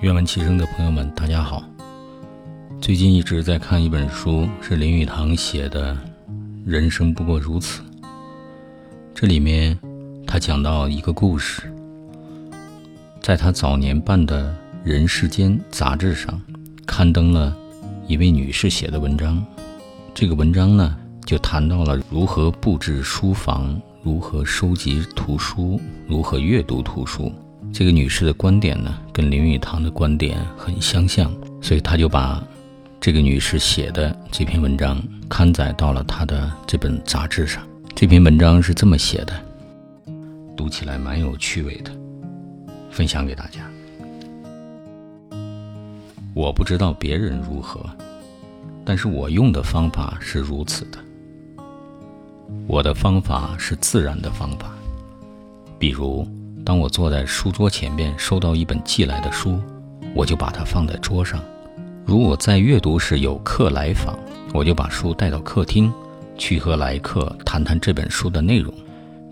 愿闻其声的朋友们，大家好。最近一直在看一本书，是林语堂写的《人生不过如此》。这里面他讲到一个故事，在他早年办的《人世间》杂志上刊登了一位女士写的文章。这个文章呢，就谈到了如何布置书房，如何收集图书，如何阅读图书。这个女士的观点呢，跟林语堂的观点很相像，所以他就把这个女士写的这篇文章刊载到了他的这本杂志上。这篇文章是这么写的，读起来蛮有趣味的，分享给大家。我不知道别人如何，但是我用的方法是如此的。我的方法是自然的方法，比如。当我坐在书桌前边，收到一本寄来的书，我就把它放在桌上。如果在阅读时有客来访，我就把书带到客厅，去和来客谈谈这本书的内容。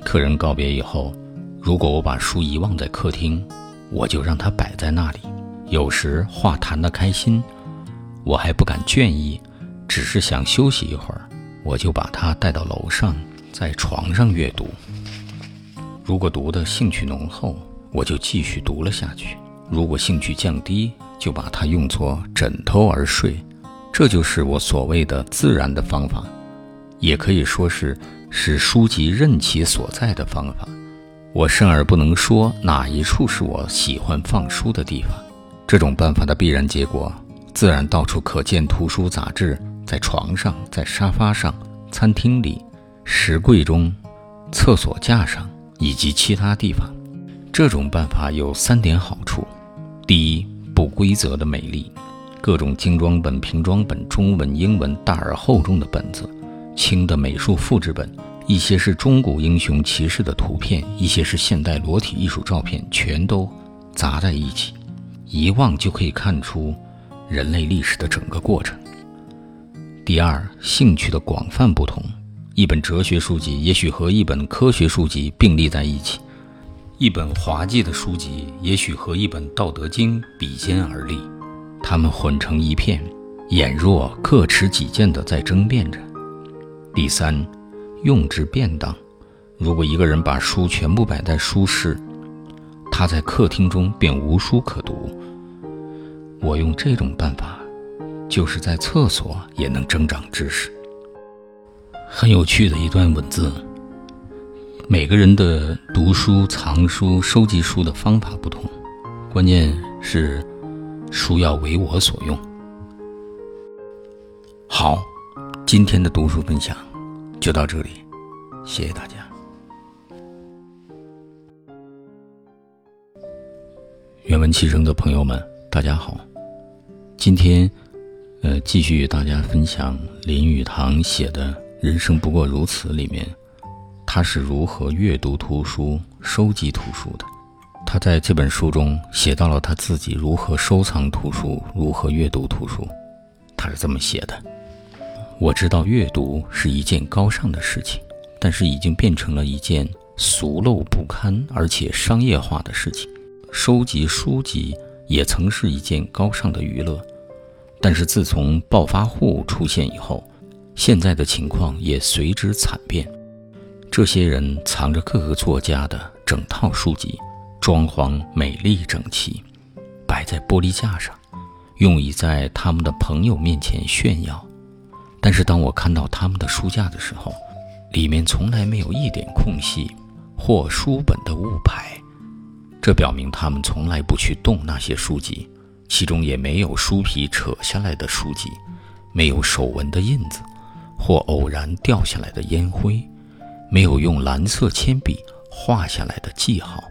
客人告别以后，如果我把书遗忘在客厅，我就让它摆在那里。有时话谈得开心，我还不敢倦意，只是想休息一会儿，我就把它带到楼上，在床上阅读。如果读的兴趣浓厚，我就继续读了下去；如果兴趣降低，就把它用作枕头而睡。这就是我所谓的自然的方法，也可以说是使书籍任其所在的方法。我甚而不能说哪一处是我喜欢放书的地方。这种办法的必然结果，自然到处可见图书杂志，在床上，在沙发上，餐厅里，石柜中，厕所架上。以及其他地方，这种办法有三点好处：第一，不规则的美丽，各种精装本、平装本、中文、英文大而厚重的本子，轻的美术复制本，一些是中古英雄骑士的图片，一些是现代裸体艺术照片，全都砸在一起，一望就可以看出人类历史的整个过程。第二，兴趣的广泛不同。一本哲学书籍也许和一本科学书籍并立在一起，一本滑稽的书籍也许和一本《道德经》比肩而立，它们混成一片，俨若各持己见的在争辩着。第三，用之便当。如果一个人把书全部摆在书室，他在客厅中便无书可读。我用这种办法，就是在厕所也能增长知识。很有趣的一段文字。每个人的读书、藏书、收集书的方法不同，关键是书要为我所用。好，今天的读书分享就到这里，谢谢大家。愿闻其声的朋友们，大家好。今天，呃，继续与大家分享林语堂写的。人生不过如此。里面，他是如何阅读图书、收集图书的？他在这本书中写到了他自己如何收藏图书、如何阅读图书。他是这么写的：“我知道阅读是一件高尚的事情，但是已经变成了一件俗陋不堪而且商业化的事情。收集书籍也曾是一件高尚的娱乐，但是自从暴发户出现以后。”现在的情况也随之惨变，这些人藏着各个作家的整套书籍，装潢美丽整齐，摆在玻璃架上，用以在他们的朋友面前炫耀。但是当我看到他们的书架的时候，里面从来没有一点空隙或书本的物牌，这表明他们从来不去动那些书籍，其中也没有书皮扯下来的书籍，没有手纹的印子。或偶然掉下来的烟灰，没有用蓝色铅笔画下来的记号，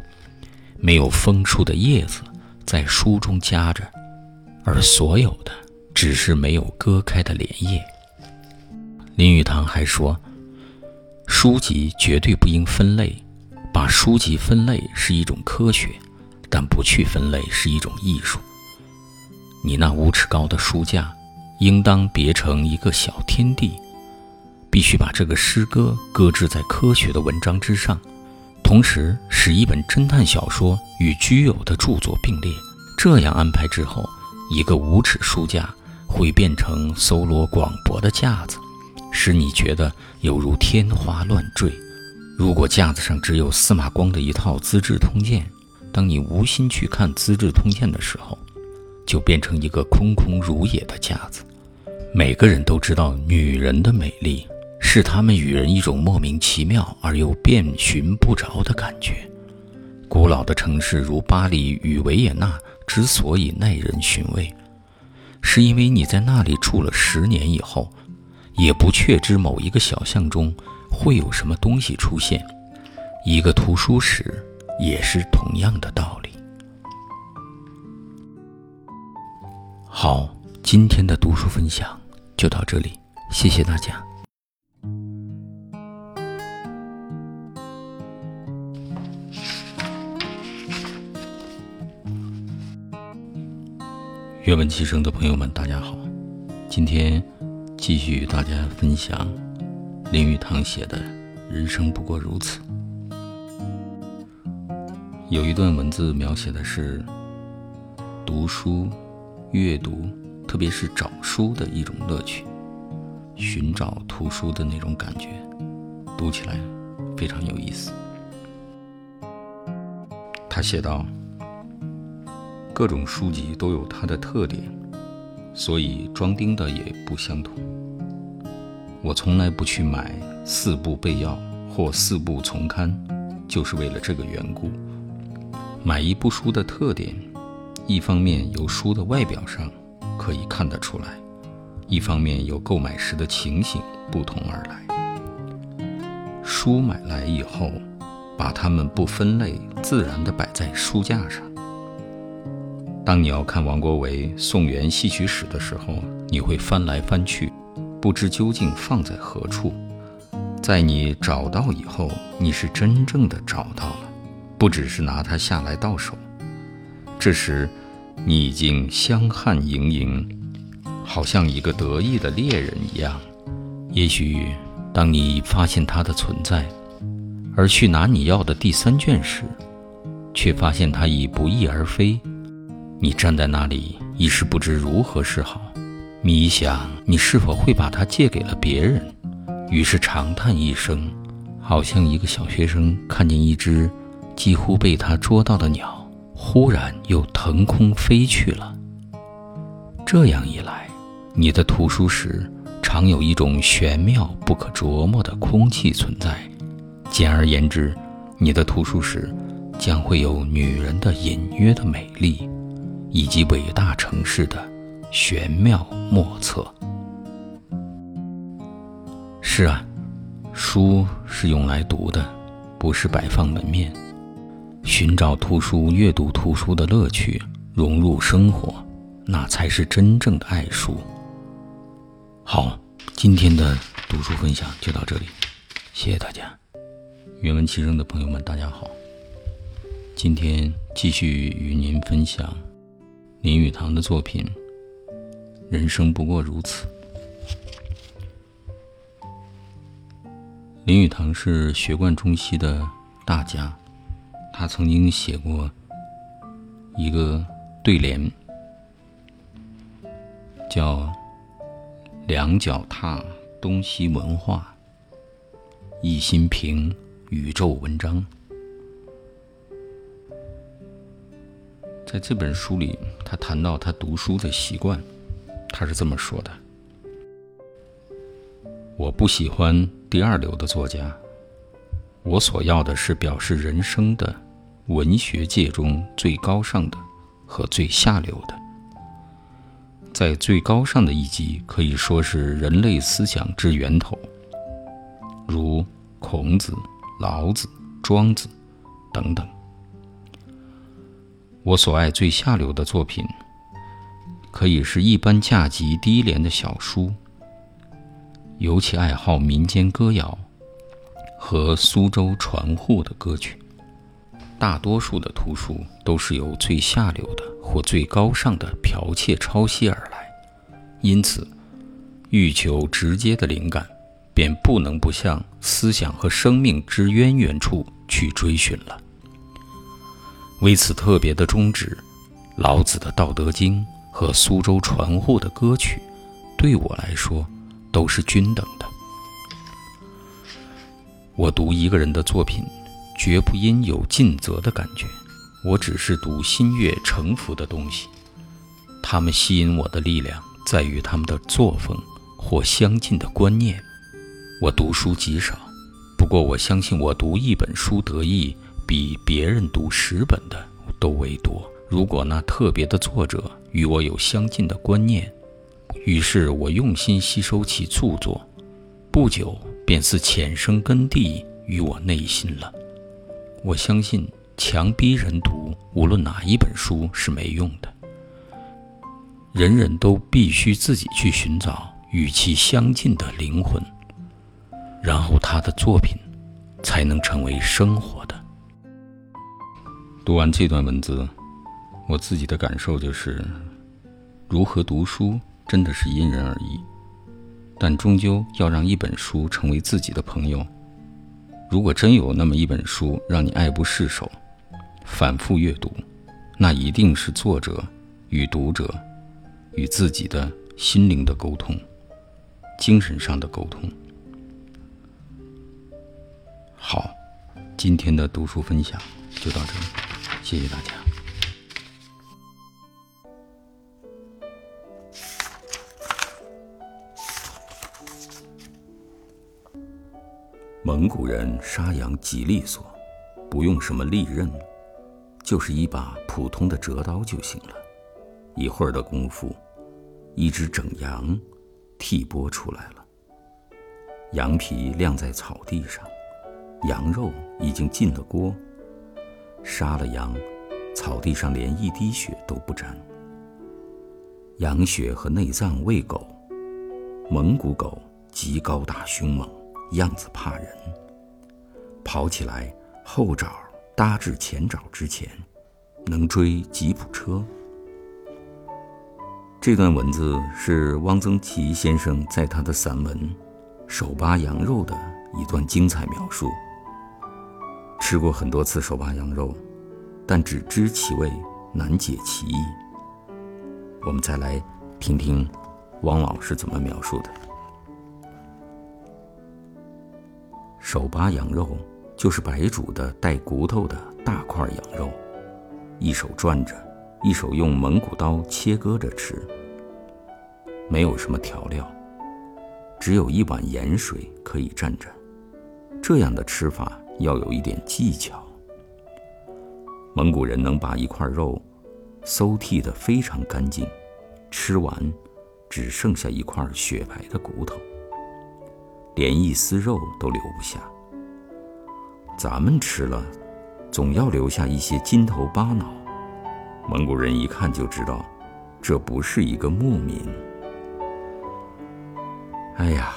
没有风出的叶子在书中夹着，而所有的只是没有割开的莲叶。林语堂还说，书籍绝对不应分类，把书籍分类是一种科学，但不去分类是一种艺术。你那五尺高的书架，应当别成一个小天地。必须把这个诗歌搁置在科学的文章之上，同时使一本侦探小说与居有的著作并列，这样安排之后，一个无耻书架会变成搜罗广博的架子，使你觉得犹如天花乱坠。如果架子上只有司马光的一套《资治通鉴》，当你无心去看《资治通鉴》的时候，就变成一个空空如也的架子。每个人都知道，女人的美丽是他们与人一种莫名其妙而又遍寻不着的感觉。古老的城市如巴黎与维也纳。之所以耐人寻味，是因为你在那里住了十年以后，也不确知某一个小巷中会有什么东西出现。一个图书室也是同样的道理。好，今天的读书分享就到这里，谢谢大家。阅文齐声的朋友们，大家好！今天继续与大家分享林语堂写的《人生不过如此》。有一段文字描写的是读书、阅读，特别是找书的一种乐趣，寻找图书的那种感觉，读起来非常有意思。他写道。各种书籍都有它的特点，所以装订的也不相同。我从来不去买四部备要或四部丛刊，就是为了这个缘故。买一部书的特点，一方面由书的外表上可以看得出来，一方面由购买时的情形不同而来。书买来以后，把它们不分类，自然地摆在书架上。当你要看王国维《宋元戏曲史》的时候，你会翻来翻去，不知究竟放在何处。在你找到以后，你是真正的找到了，不只是拿它下来到手。这时，你已经香汗盈盈，好像一个得意的猎人一样。也许，当你发现它的存在，而去拿你要的第三卷时，却发现它已不翼而飞。你站在那里，一时不知如何是好，迷想你是否会把它借给了别人，于是长叹一声，好像一个小学生看见一只几乎被他捉到的鸟，忽然又腾空飞去了。这样一来，你的图书室常有一种玄妙不可琢磨的空气存在。简而言之，你的图书室将会有女人的隐约的美丽。以及伟大城市的玄妙莫测。是啊，书是用来读的，不是摆放门面。寻找图书、阅读图书的乐趣，融入生活，那才是真正的爱书。好，今天的读书分享就到这里，谢谢大家。原文齐声的朋友们，大家好。今天继续与您分享。林语堂的作品《人生不过如此》。林语堂是学贯中西的大家，他曾经写过一个对联，叫“两脚踏东西文化，一心平宇宙文章”。在这本书里，他谈到他读书的习惯，他是这么说的：“我不喜欢第二流的作家，我所要的是表示人生的文学界中最高尚的和最下流的。在最高尚的一级，可以说是人类思想之源头，如孔子、老子、庄子等等。”我所爱最下流的作品，可以是一般价级低廉的小书，尤其爱好民间歌谣和苏州船户的歌曲。大多数的图书都是由最下流的或最高尚的剽窃抄袭而来，因此，欲求直接的灵感，便不能不向思想和生命之渊源处去追寻了。为此特别的宗旨，老子的《道德经》和苏州传户的歌曲，对我来说都是均等的。我读一个人的作品，绝不因有尽责的感觉，我只是读心悦诚服的东西。他们吸引我的力量在于他们的作风或相近的观念。我读书极少，不过我相信我读一本书得意，比别人读十本的都为多。如果那特别的作者与我有相近的观念，于是我用心吸收其著作，不久。便似浅生根蒂于我内心了。我相信强逼人读无论哪一本书是没用的。人人都必须自己去寻找与其相近的灵魂，然后他的作品才能成为生活的。读完这段文字，我自己的感受就是：如何读书真的是因人而异。但终究要让一本书成为自己的朋友。如果真有那么一本书让你爱不释手，反复阅读，那一定是作者与读者与自己的心灵的沟通，精神上的沟通。好，今天的读书分享就到这里，谢谢大家。蒙古人杀羊极利索，不用什么利刃，就是一把普通的折刀就行了。一会儿的功夫，一只整羊剔剥出来了。羊皮晾在草地上，羊肉已经进了锅。杀了羊，草地上连一滴血都不沾。羊血和内脏喂狗，蒙古狗极高大凶猛。样子怕人，跑起来后爪搭至前爪之前，能追吉普车。这段文字是汪曾祺先生在他的散文《手扒羊肉》的一段精彩描述。吃过很多次手扒羊肉，但只知其味，难解其意。我们再来听听汪老师怎么描述的。手扒羊肉就是白煮的带骨头的大块羊肉，一手转着，一手用蒙古刀切割着吃。没有什么调料，只有一碗盐水可以蘸着。这样的吃法要有一点技巧。蒙古人能把一块肉搜剔得非常干净，吃完只剩下一块雪白的骨头。连一丝肉都留不下。咱们吃了，总要留下一些筋头巴脑。蒙古人一看就知道，这不是一个牧民。哎呀，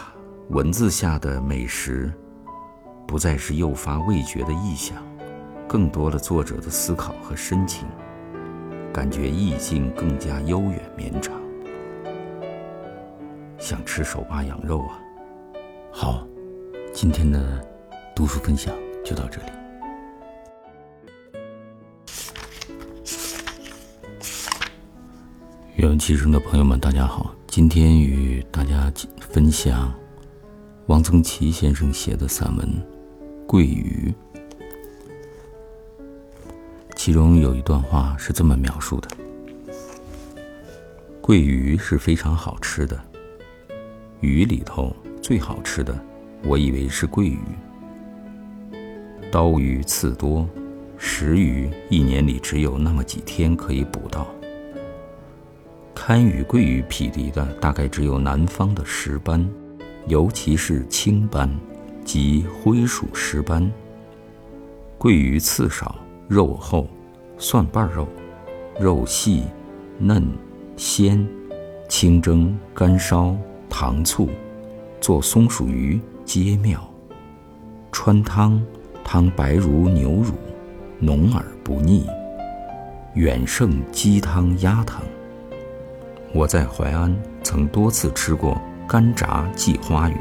文字下的美食，不再是诱发味觉的意象，更多了作者的思考和深情，感觉意境更加悠远绵长。想吃手扒羊肉啊！好，今天的读书分享就到这里。愿闻其声的朋友们，大家好，今天与大家分享王曾祺先生写的散文《桂鱼》，其中有一段话是这么描述的：“桂鱼是非常好吃的，鱼里头。”最好吃的，我以为是桂鱼。刀鱼刺多，石鱼一年里只有那么几天可以捕到。堪与桂鱼匹敌的，大概只有南方的石斑，尤其是青斑，即灰鼠石斑。桂鱼刺少，肉厚，蒜瓣肉，肉细嫩鲜，清蒸干烧，糖醋。做松鼠鱼皆妙，川汤汤白如牛乳，浓而不腻，远胜鸡汤鸭汤。我在淮安曾多次吃过干炸鲫花鱼，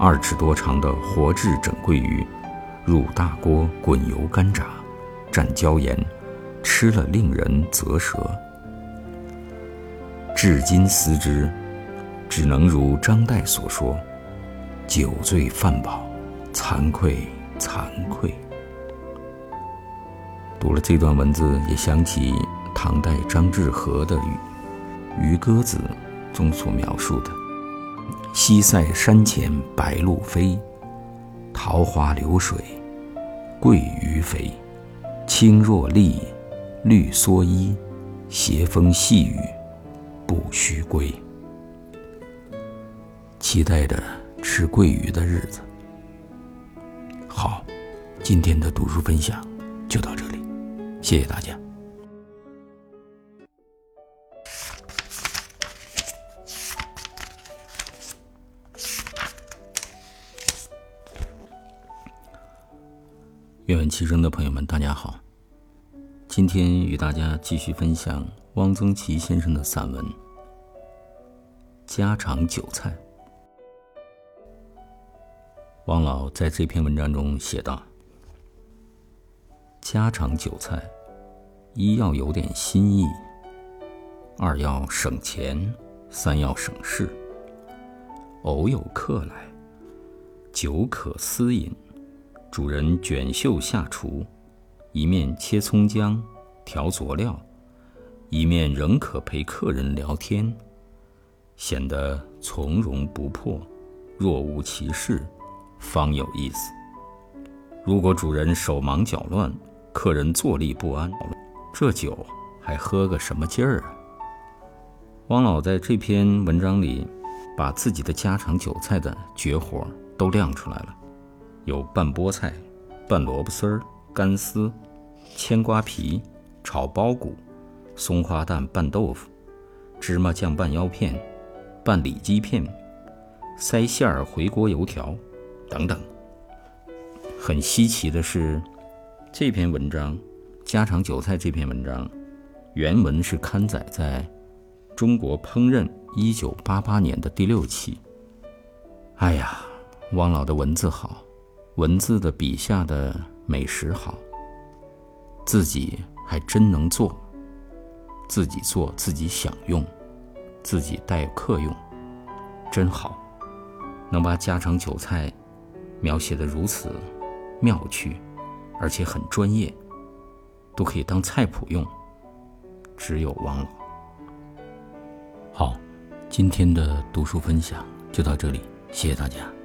二尺多长的活制整桂鱼，入大锅滚油干炸，蘸椒盐，吃了令人啧舌。至今思之，只能如张岱所说：“酒醉饭饱，惭愧惭愧。”读了这段文字，也想起唐代张志和的《渔歌子》中所描述的：“西塞山前白鹭飞，桃花流水鳜鱼肥。青箬笠，绿蓑衣，斜风细雨不须归。”期待着吃桂鱼的日子。好，今天的读书分享就到这里。谢谢大家。愿闻其声的朋友们，大家好。今天与大家继续分享汪曾祺先生的散文《家常酒菜》。汪老在这篇文章中写道。家常酒菜，一要有点新意，二要省钱，三要省事。偶有客来，酒可私饮，主人卷袖下厨，一面切葱姜、调佐料，一面仍可陪客人聊天，显得从容不迫，若无其事，方有意思。如果主人手忙脚乱，客人坐立不安，这酒还喝个什么劲儿啊？汪老在这篇文章里，把自己的家常酒菜的绝活都亮出来了，有拌菠菜、拌萝卜丝儿、干丝、牵瓜皮、炒包谷、松花蛋拌豆腐、芝麻酱拌腰片、拌里脊片、塞馅儿回锅油条等等。很稀奇的是。这篇文章《家常韭菜》这篇文章，原文是刊载在《中国烹饪》一九八八年的第六期。哎呀，汪老的文字好，文字的笔下的美食好，自己还真能做，自己做自己享用，自己待客用，真好，能把家常酒菜描写的如此妙趣。而且很专业，都可以当菜谱用。只有王老。好，今天的读书分享就到这里，谢谢大家。